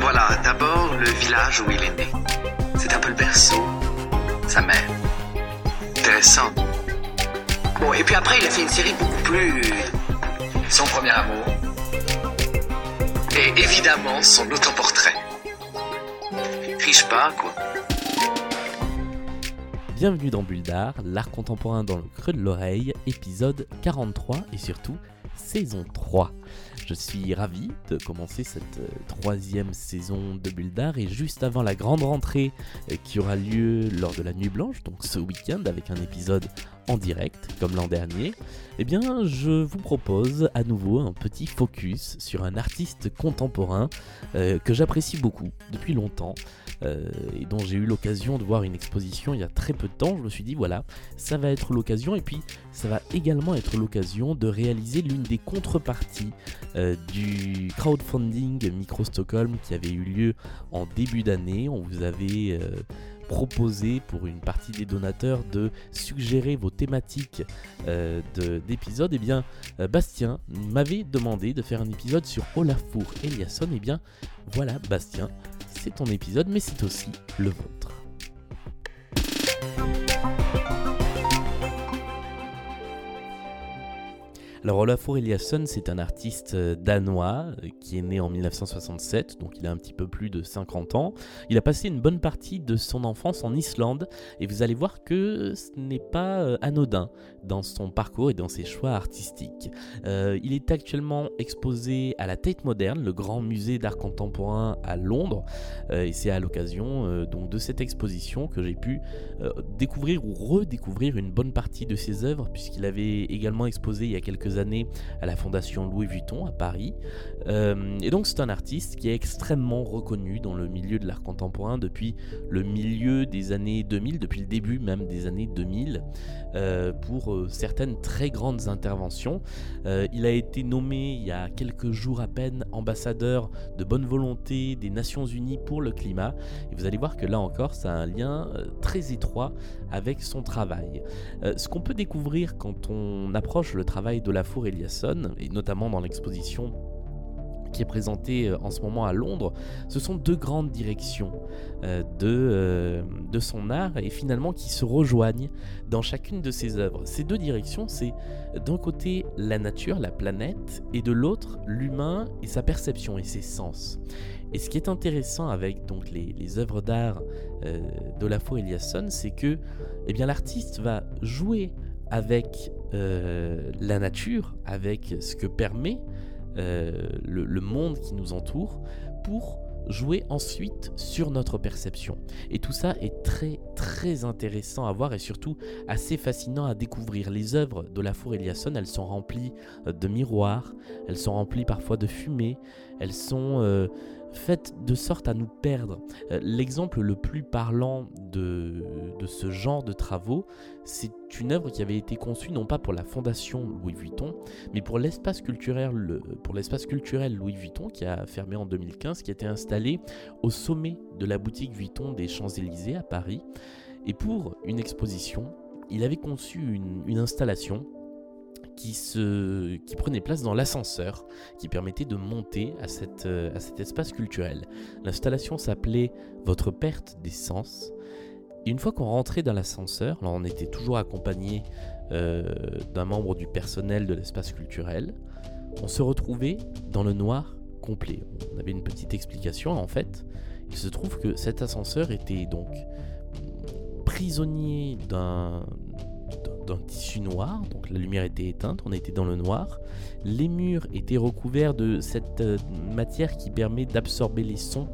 Voilà, d'abord le village où il est né. C'est un peu le berceau, sa mère. Intéressant. Bon, et puis après, il a fait une série beaucoup plus. Son premier amour. Et évidemment, son autoportrait. Riche pas, quoi. Bienvenue dans Bulle l'art contemporain dans le creux de l'oreille, épisode 43 et surtout saison 3. Je suis ravi de commencer cette euh, troisième saison de Bulle et juste avant la grande rentrée euh, qui aura lieu lors de la Nuit Blanche, donc ce week-end avec un épisode en direct comme l'an dernier, eh bien je vous propose à nouveau un petit focus sur un artiste contemporain euh, que j'apprécie beaucoup depuis longtemps euh, et dont j'ai eu l'occasion de voir une exposition il y a très peu de temps. Je me suis dit voilà, ça va être l'occasion et puis ça va également être l'occasion de réaliser l'une des contreparties euh, du crowdfunding Micro Stockholm qui avait eu lieu en début d'année. On vous avait euh, proposé pour une partie des donateurs de suggérer vos thématiques euh, de- d'épisodes, et bien euh, Bastien m'avait demandé de faire un épisode sur Olafur Eliasson. Et bien voilà Bastien, c'est ton épisode, mais c'est aussi le vôtre. Alors Olafur Eliasson, c'est un artiste euh, danois euh, qui est né en 1967, donc il a un petit peu plus de 50 ans. Il a passé une bonne partie de son enfance en Islande et vous allez voir que ce n'est pas euh, anodin dans son parcours et dans ses choix artistiques. Il est actuellement exposé à la Tate Modern, le grand musée d'art contemporain à Londres, et c'est à l'occasion donc de cette exposition que j'ai pu découvrir ou redécouvrir une bonne partie de ses œuvres, puisqu'il avait également exposé il y a quelques années à la Fondation Louis Vuitton à Paris. Euh, et donc c'est un artiste qui est extrêmement reconnu dans le milieu de l'art contemporain depuis le milieu des années 2000, depuis le début même des années 2000, euh, pour euh, certaines très grandes interventions. Il a été nommé il y a quelques jours à peine ambassadeur de bonne volonté des Nations Unies pour le climat. Et vous allez voir que là encore, ça a un lien très étroit avec son travail. Ce qu'on peut découvrir quand on approche le travail Eliasson, et notamment dans l'exposition qui est présentée euh, en ce moment à Londres, ce sont deux grandes directions euh, de, euh, de son art et finalement qui se rejoignent dans chacune de ses œuvres. Ces deux directions, c'est d'un côté la nature, la planète, et de l'autre l'humain et sa perception et ses sens. Et ce qui est intéressant avec donc les, œuvres d'art euh, d'Olafur Eliasson, c'est que eh bien l'artiste va jouer avec euh, la nature, avec ce que permet euh, le, monde qui nous entoure, pour jouer ensuite sur notre perception. Et tout ça est très très intéressant à voir et surtout assez fascinant à découvrir. Les œuvres d'Olafur Eliasson, elles sont remplies euh, de miroirs, elles sont remplies parfois de fumée, elles sont faites de sorte à nous perdre. Euh, L'exemple le plus parlant de, ce genre de travaux, c'est une œuvre qui avait été conçue non pas pour la fondation Louis Vuitton, mais pour l'espace culturel, Louis Vuitton qui a fermé en 2015, qui était installé au sommet de la boutique Vuitton des Champs-Élysées à Paris. Et pour une exposition, il avait conçu une installation qui, prenait place dans l'ascenseur, qui permettait de monter à, euh, cet espace culturel. L'installation s'appelait Votre perte des sens. Et une fois qu'on rentrait dans l'ascenseur, on était toujours accompagné euh, d'un membre du personnel de l'espace culturel, on se retrouvait dans le noir complet. On avait une petite explication en fait. Il se trouve que cet ascenseur était donc prisonnier d'un d'un tissu noir, donc la lumière était éteinte, on était dans le noir. Les murs étaient recouverts de cette euh, matière qui permet d'absorber les sons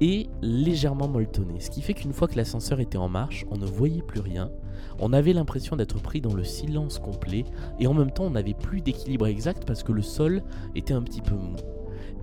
et légèrement molletonné. Ce qui fait qu'une fois que l'ascenseur était en marche, on ne voyait plus rien. On avait l'impression d'être pris dans le silence complet et en même temps on n'avait plus d'équilibre exact parce que le sol était un petit peu mou.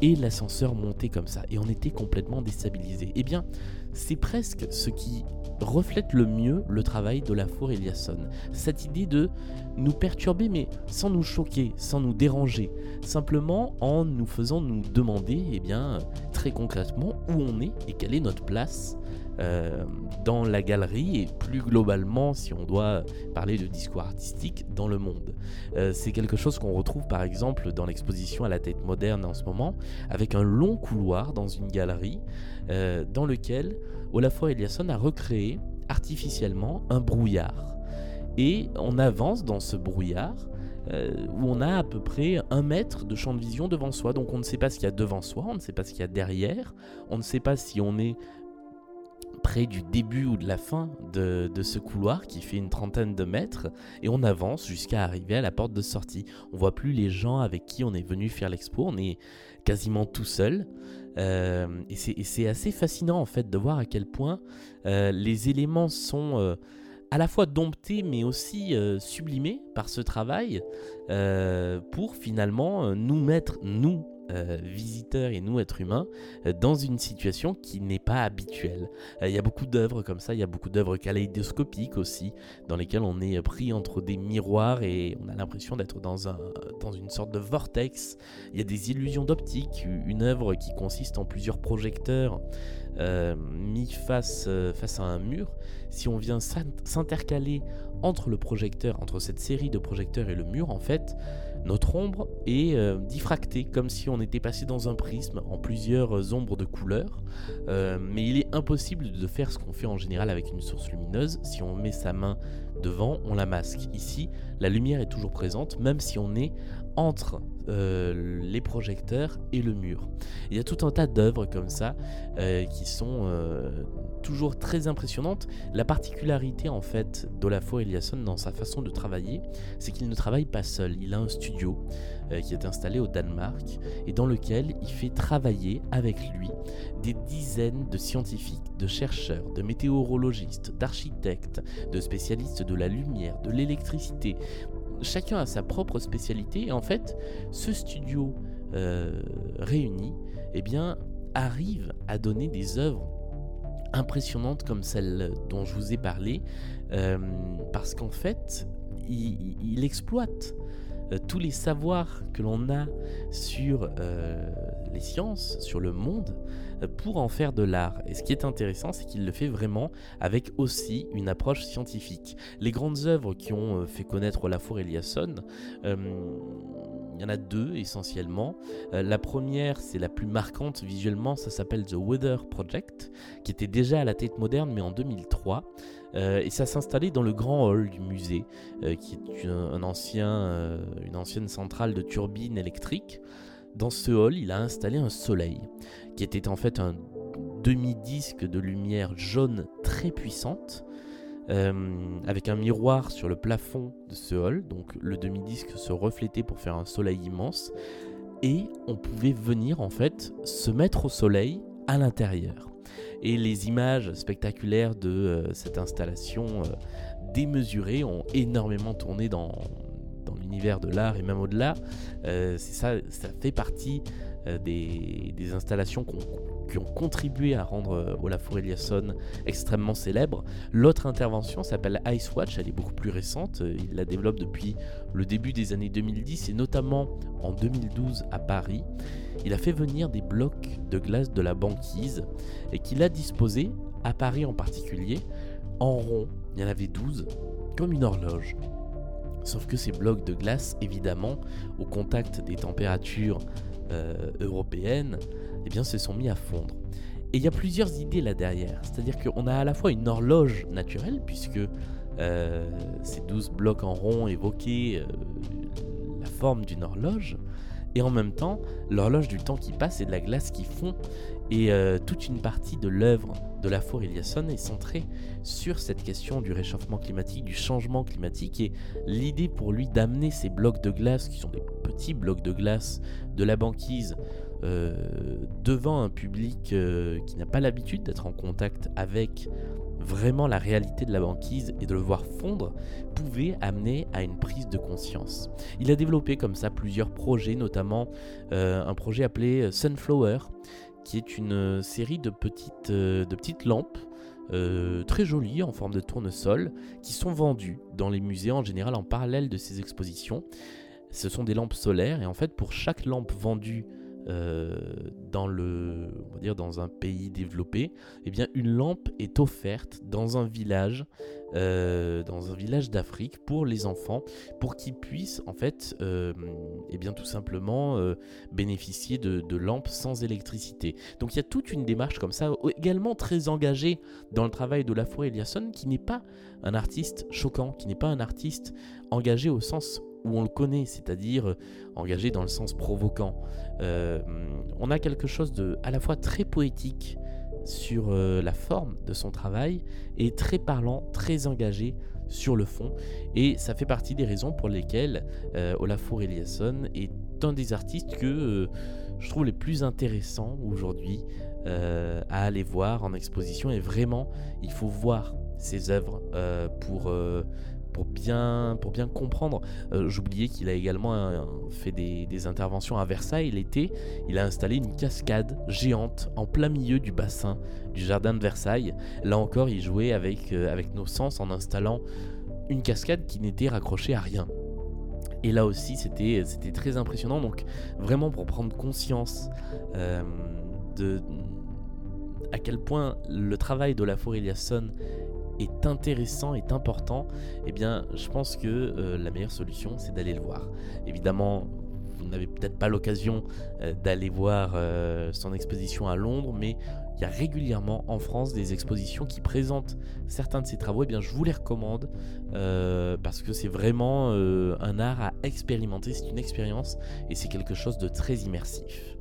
Et l'ascenseur montait comme ça et on était complètement déstabilisé. Eh bien, c'est presque ce qui reflète le mieux le travail de la Four Eliasson. Cette idée de nous perturber mais sans nous choquer, sans nous déranger, simplement en nous faisant nous demander eh bien très concrètement où on est et quelle est notre place euh, dans la galerie et plus globalement, si on doit parler de discours artistique, dans le monde. Euh, c'est quelque chose qu'on retrouve par exemple dans l'exposition à la tête moderne en ce moment, avec un long couloir dans une galerie euh, dans lequel Olafur Eliasson a recréé artificiellement un brouillard. Et on avance dans ce brouillard où on a à peu près un mètre de champ de vision devant soi. Donc on ne sait pas ce qu'il y a devant soi, on ne sait pas ce qu'il y a derrière, on ne sait pas si on est près du début ou de la fin de, ce couloir qui fait une trentaine de mètres et on avance jusqu'à arriver à la porte de sortie. On voit plus les gens avec qui on est venu faire l'expo, on est quasiment tout seul. Euh, et c'est assez fascinant en fait de voir à quel point euh, les éléments sont euh, à la fois domptés mais aussi sublimés par ce travail pour finalement nous mettre, nous, euh, visiteurs et nous, êtres humains, euh, dans une situation qui n'est pas habituelle. Euh, il y a beaucoup d'œuvres comme ça, il y a beaucoup d'œuvres kaléidoscopiques aussi, dans lesquelles on est pris entre des miroirs et on a l'impression d'être dans, un, dans une sorte de vortex. Il y a des illusions d'optique, une œuvre qui consiste en plusieurs projecteurs mis face, face à un mur. Si on vient s'intercaler entre le projecteur, entre cette série de projecteurs et le mur, en fait, notre ombre est euh, diffractée, comme si on était passé dans un prisme en plusieurs ombres de couleurs. Euh, mais il est impossible de faire ce qu'on fait en général avec une source lumineuse. Si on met sa main devant, on la masque. Ici, la lumière est toujours présente, même si on est entre euh, les projecteurs et le mur. Il y a tout un tas d'œuvres comme ça qui sont toujours très impressionnantes. La particularité en fait d'Olafur Eliasson dans sa façon de travailler, c'est qu'il ne travaille pas seul. Il a un studio euh, qui est installé au Danemark et dans lequel il fait travailler avec lui des dizaines de scientifiques, de chercheurs, de météorologistes, d'architectes, de spécialistes de la lumière, de l'électricité. Chacun a sa propre spécialité et en fait, ce studio euh, réuni, eh arrive à donner des œuvres impressionnantes comme celle dont je vous ai parlé, euh, parce qu'en fait, il exploite tous les savoirs que l'on a sur euh, les sciences, sur le monde, euh, pour en faire de l'art. Et ce qui est intéressant, c'est qu'il le fait vraiment avec aussi une approche scientifique. Les grandes œuvres qui ont fait connaître Olafur Eliasson, il y en a deux essentiellement. la première, c'est la plus marquante visuellement, ça s'appelle The Weather Project, qui était déjà à la tête moderne, mais en 2003. Euh, et ça s'installait dans le grand hall du musée, euh, qui est euh, une ancienne centrale de turbines électriques. Dans ce hall, il a installé un soleil, qui était en fait un demi-disque de lumière jaune très puissante, avec un miroir sur le plafond de ce hall. Donc le demi-disque se reflétait pour faire un soleil immense. Et on pouvait venir en fait se mettre au soleil à l'intérieur. Et les images spectaculaires de euh, cette installation euh, démesurée ont énormément tourné dans l'univers de l'art et même au-delà. Euh, ça, ça fait partie des, des, installations qui ont contribué à rendre Olafur Eliasson extrêmement célèbre. L'autre intervention s'appelle Ice Watch, elle est beaucoup plus récente, il la développe depuis le début des années 2010 et notamment en 2012 à Paris il a fait venir des blocs de glace de la banquise et qu'il a disposés, à Paris en particulier, en rond. Il y en avait 12, comme une horloge. Sauf que ces blocs de glace, évidemment, au contact des températures euh, européennes, eh se sont mis à fondre. Et il y a plusieurs idées là derrière. C'est-à-dire qu'on a à la fois une horloge naturelle, puisque euh, ces 12 blocs en rond évoquaient euh, la forme d'une horloge, et en même temps l'horloge du temps qui passe et de la glace qui fond. Et euh, toute une partie de l'œuvre de la Four Eliasson est centrée sur cette question du réchauffement climatique, du changement climatique et l'idée pour lui d'amener ces blocs de glace, qui sont des petits blocs de glace de la banquise, euh, devant un public euh, qui n'a pas l'habitude d'être en contact avec vraiment la réalité de la banquise et de le voir fondre pouvait amener à une prise de conscience. Il a développé comme ça plusieurs projets, notamment euh, un projet appelé Sunflower, qui est une série de petites, de petites lampes très jolies en forme de tournesol qui sont vendues dans les musées en général en parallèle de ces expositions. Ce sont des lampes solaires et en fait pour chaque lampe vendue dans le, on va dire dans un pays développé, eh bien une lampe est offerte dans un village, dans un village d'Afrique pour les enfants, pour qu'ils puissent en fait, eh bien tout simplement bénéficier de, de lampes sans électricité. Donc il y a toute une démarche comme ça, également très engagée dans le travail de Lafoué Eliasson, qui n'est pas un artiste choquant, qui n'est pas un artiste engagé au sens où on le connaît, c'est-à-dire engagé dans le sens provoquant. Euh, on a quelque chose de à la fois très poétique sur euh, la forme de son travail et très parlant, très engagé sur le fond. Et ça fait partie des raisons pour lesquelles euh, Olafur Eliasson est un des artistes que euh, je trouve les plus intéressants aujourd'hui à aller voir en exposition. Et vraiment, il faut voir ses œuvres pour pour bien, comprendre. Euh, j'oubliais qu'il a également euh, fait des, interventions à Versailles l'été. Il a installé une cascade géante en plein milieu du bassin du jardin de Versailles. Là encore, il jouait avec, euh, nos sens en installant une cascade qui n'était raccrochée à rien. Et là aussi, c'était très impressionnant. Donc, vraiment pour prendre conscience de à quel point le travail de la Eliasson est intéressant, est important, eh bien, je pense que euh, la meilleure solution, c'est d'aller le voir. Évidemment, vous n'avez peut-être pas l'occasion euh, d'aller voir euh, son exposition à Londres, mais il y a régulièrement en France des expositions qui présentent certains de ses travaux. Eh bien, je vous les recommande parce que c'est vraiment un art à expérimenter, c'est une expérience et c'est quelque chose de très immersif.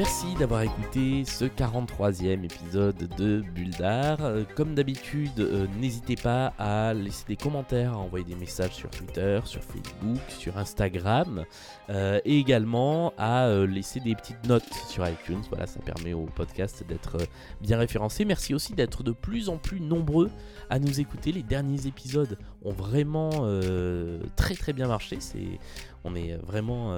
Merci d'avoir écouté ce 43e épisode de Bulle. Euh, comme d'habitude, euh, n'hésitez pas à laisser des commentaires, à envoyer des messages sur Twitter, sur Facebook, sur Instagram, euh, et également à laisser des petites notes sur iTunes. Voilà, ça permet au podcast d'être bien référencé. Merci aussi d'être de plus en plus nombreux à nous écouter. Les derniers épisodes ont vraiment très très bien marché. C'est on est vraiment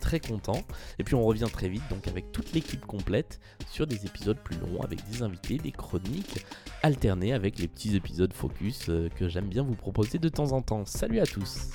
très content. Et puis on revient très vite, donc avec toute l'équipe complète, sur des épisodes plus longs, avec des invités, des chroniques alternées avec les petits épisodes focus euh, que j'aime bien vous proposer de temps en temps. Salut à tous